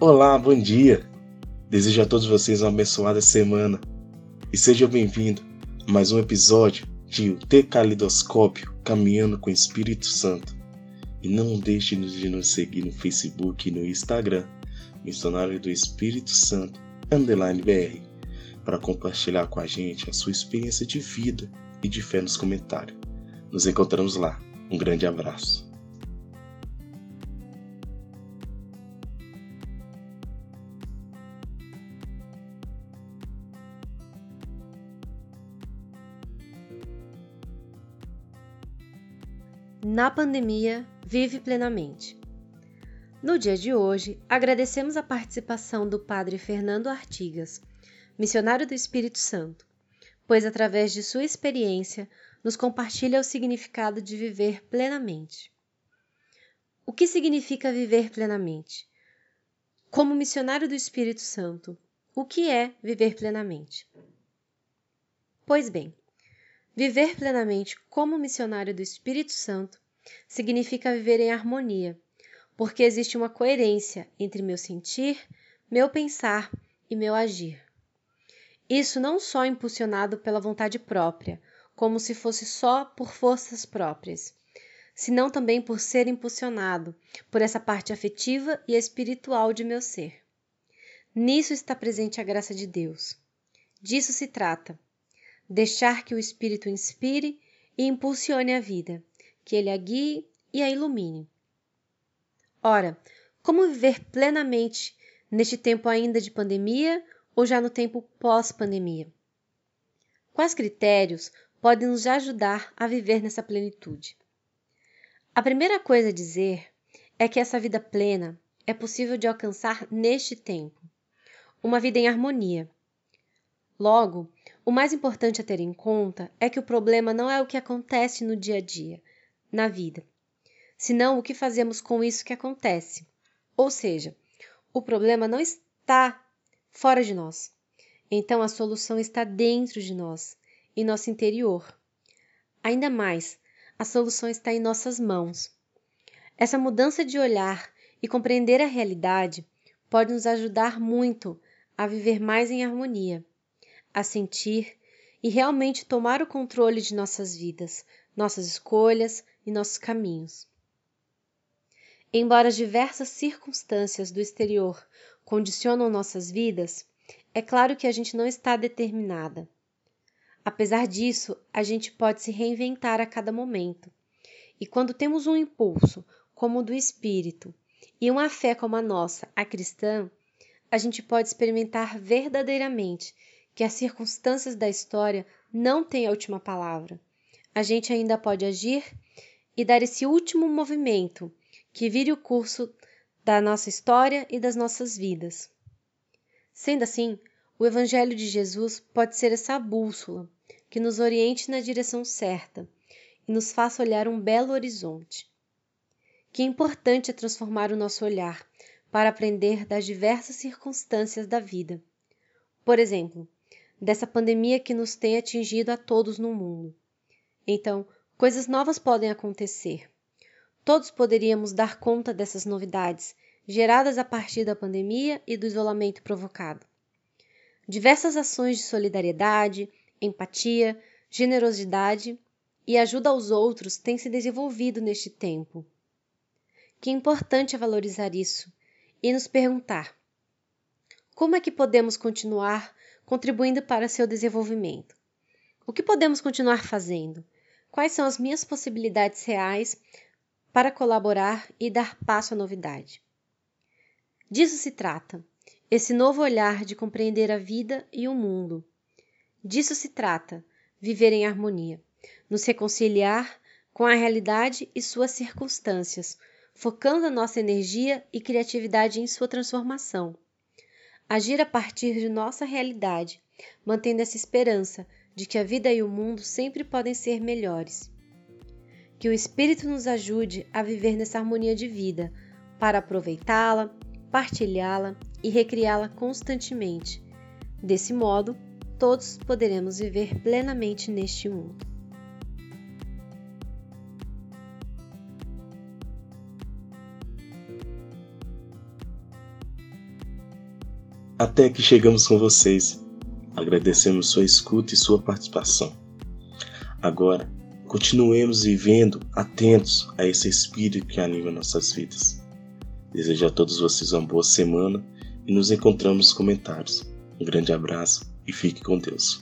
Olá, bom dia! Desejo a todos vocês uma abençoada semana e seja bem-vindo a mais um episódio de O Decalidoscópio Caminhando com o Espírito Santo. E não deixe de nos seguir no Facebook e no Instagram, Missionário do Espírito Santo, underline BR, para compartilhar com a gente a sua experiência de vida e de fé nos comentários. Nos encontramos lá. Um grande abraço. Na pandemia, vive plenamente. No dia de hoje, agradecemos a participação do Padre Fernando Artigas, missionário do Espírito Santo, pois através de sua experiência nos compartilha o significado de viver plenamente. O que significa viver plenamente? Como missionário do Espírito Santo, o que é viver plenamente? Pois bem, Viver plenamente como missionário do Espírito Santo significa viver em harmonia, porque existe uma coerência entre meu sentir, meu pensar e meu agir. Isso não só impulsionado pela vontade própria, como se fosse só por forças próprias, senão também por ser impulsionado por essa parte afetiva e espiritual de meu ser. Nisso está presente a graça de Deus. Disso se trata deixar que o Espírito inspire e impulsione a vida, que ele a guie e a ilumine. Ora, como viver plenamente neste tempo ainda de pandemia ou já no tempo pós-pandemia? Quais critérios podem nos ajudar a viver nessa plenitude? A primeira coisa a dizer é que essa vida plena é possível de alcançar neste tempo, uma vida em harmonia. Logo, o mais importante a ter em conta é que o problema não é o que acontece no dia a dia, na vida, senão o que fazemos com isso que acontece. Ou seja, o problema não está fora de nós. Então a solução está dentro de nós, em nosso interior. Ainda mais, a solução está em nossas mãos. Essa mudança de olhar e compreender a realidade pode nos ajudar muito a viver mais em harmonia a sentir e realmente tomar o controle de nossas vidas, nossas escolhas e nossos caminhos. Embora as diversas circunstâncias do exterior condicionam nossas vidas, é claro que a gente não está determinada. Apesar disso, a gente pode se reinventar a cada momento. E quando temos um impulso, como o do espírito, e uma fé como a nossa, a cristã, a gente pode experimentar verdadeiramente que as circunstâncias da história não têm a última palavra. A gente ainda pode agir e dar esse último movimento que vire o curso da nossa história e das nossas vidas. Sendo assim, o Evangelho de Jesus pode ser essa bússola que nos oriente na direção certa e nos faça olhar um belo horizonte. Que importante é transformar o nosso olhar para aprender das diversas circunstâncias da vida. Por exemplo, dessa pandemia que nos tem atingido a todos no mundo. Então, coisas novas podem acontecer. Todos poderíamos dar conta dessas novidades, geradas a partir da pandemia e do isolamento provocado. Diversas ações de solidariedade, empatia, generosidade e ajuda aos outros têm se desenvolvido neste tempo. Que importante é valorizar isso e nos perguntar: como é que podemos continuar contribuindo para seu desenvolvimento. O que podemos continuar fazendo? Quais são as minhas possibilidades reais para colaborar e dar passo à novidade? Disso se trata, esse novo olhar de compreender a vida e o mundo. Disso se trata, viver em harmonia, nos reconciliar com a realidade e suas circunstâncias, focando a nossa energia e criatividade em sua transformação agir a partir de nossa realidade, mantendo essa esperança de que a vida e o mundo sempre podem ser melhores. Que o Espírito nos ajude a viver nessa harmonia de vida, para aproveitá-la, partilhá-la e recriá-la constantemente. Desse modo, todos poderemos viver plenamente neste mundo. Até que chegamos com vocês. Agradecemos sua escuta e sua participação. Agora, continuemos vivendo atentos a esse espírito que anima nossas vidas. Desejo a todos vocês uma boa semana e nos encontramos nos comentários. Um grande abraço e fique com Deus.